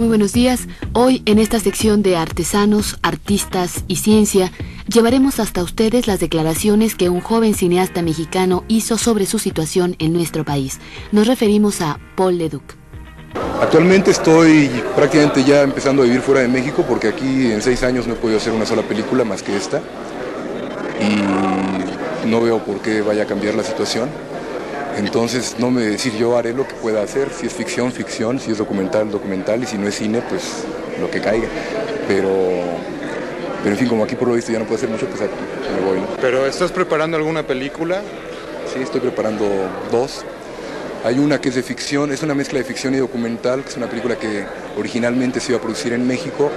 Muy buenos días. Hoy en esta sección de artesanos, artistas y ciencia llevaremos hasta ustedes las declaraciones que un joven cineasta mexicano hizo sobre su situación en nuestro país. Nos referimos a Paul Leduc. Actualmente estoy prácticamente ya empezando a vivir fuera de México porque aquí en seis años no he podido hacer una sola película más que esta y no veo por qué vaya a cambiar la situación. Entonces no me decir yo haré lo que pueda hacer, si es ficción, ficción, si es documental, documental y si no es cine, pues lo que caiga. Pero, pero en fin, como aquí por lo visto ya no puedo hacer mucho, pues me voy. ¿Pero estás preparando alguna película? Sí, estoy preparando dos. Hay una que es de ficción, es una mezcla de ficción y documental, que es una película que originalmente se iba a producir en México.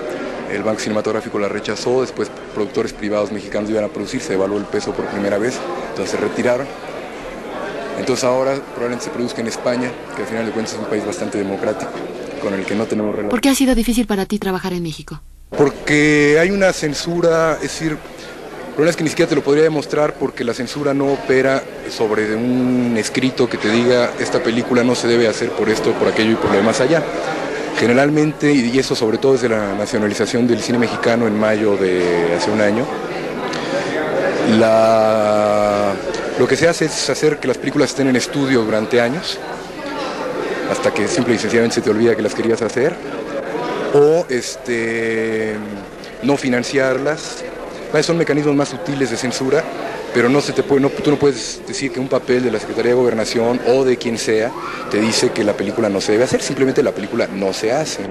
El Banco Cinematográfico la rechazó, después productores privados mexicanos iban a producir, se evaluó el peso por primera vez, entonces se retiraron entonces ahora probablemente se produzca en España, que al final de cuentas es un país bastante democrático, con el que no tenemos relación. ¿Por qué ha sido difícil para ti trabajar en México? Porque hay una censura, es decir, el problema es que ni siquiera te lo podría demostrar porque la censura no opera sobre un escrito que te diga esta película no se debe hacer por esto, por aquello y por lo demás allá. Generalmente, y eso sobre todo desde la nacionalización del cine mexicano en mayo de hace un año, lo que se hace es hacer que las películas estén en estudio durante años, hasta que simple y sencillamente se te olvida que las querías hacer, o este, no financiarlas. Son mecanismos más sutiles de censura, pero no se te puede, no, tú no puedes decir que un papel de la Secretaría de Gobernación o de quien sea te dice que la película no se debe hacer, simplemente la película no se hace.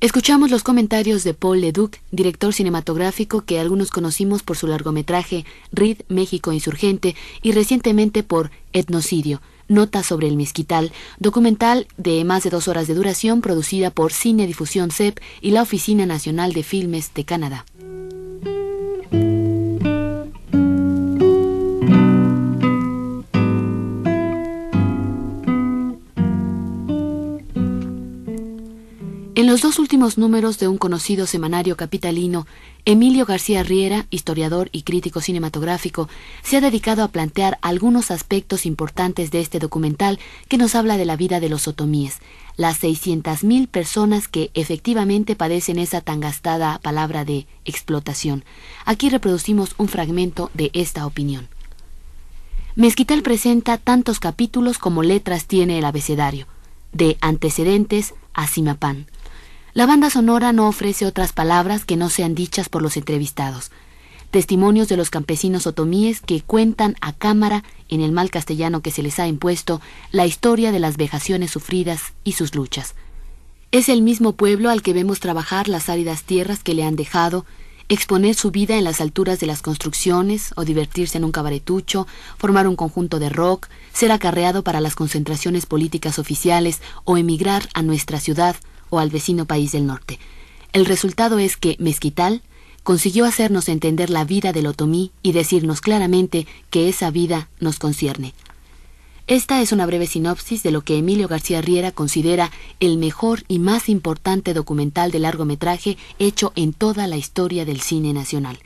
Escuchamos los comentarios de Paul Leduc, director cinematográfico que algunos conocimos por su largometraje RID México Insurgente y recientemente por Etnocidio, Nota sobre el Mezquital, documental de más de dos horas de duración producida por Cine Difusión CEP y la Oficina Nacional de Filmes de Canadá. En los dos últimos números de un conocido semanario capitalino, Emilio García Riera, historiador y crítico cinematográfico, se ha dedicado a plantear algunos aspectos importantes de este documental que nos habla de la vida de los otomíes, las 600.000 personas que efectivamente padecen esa tan gastada palabra de explotación. Aquí reproducimos un fragmento de esta opinión. Mezquital presenta tantos capítulos como letras tiene el abecedario, de antecedentes a Simapán. La banda sonora no ofrece otras palabras que no sean dichas por los entrevistados. Testimonios de los campesinos otomíes que cuentan a cámara, en el mal castellano que se les ha impuesto, la historia de las vejaciones sufridas y sus luchas. Es el mismo pueblo al que vemos trabajar las áridas tierras que le han dejado, exponer su vida en las alturas de las construcciones o divertirse en un cabaretucho, formar un conjunto de rock, ser acarreado para las concentraciones políticas oficiales o emigrar a nuestra ciudad o al vecino país del norte. El resultado es que Mezquital consiguió hacernos entender la vida del otomí y decirnos claramente que esa vida nos concierne. Esta es una breve sinopsis de lo que Emilio García Riera considera el mejor y más importante documental de largometraje hecho en toda la historia del cine nacional.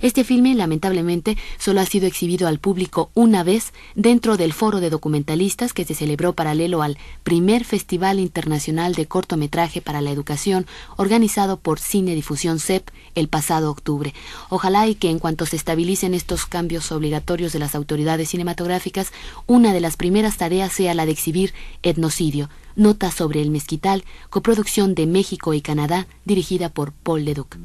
Este filme, lamentablemente, solo ha sido exhibido al público una vez dentro del foro de documentalistas que se celebró paralelo al primer Festival Internacional de Cortometraje para la Educación organizado por Cine Difusión CEP el pasado octubre. Ojalá y que en cuanto se estabilicen estos cambios obligatorios de las autoridades cinematográficas, una de las primeras tareas sea la de exhibir Etnocidio, Nota sobre el Mezquital, coproducción de México y Canadá, dirigida por Paul Leduc.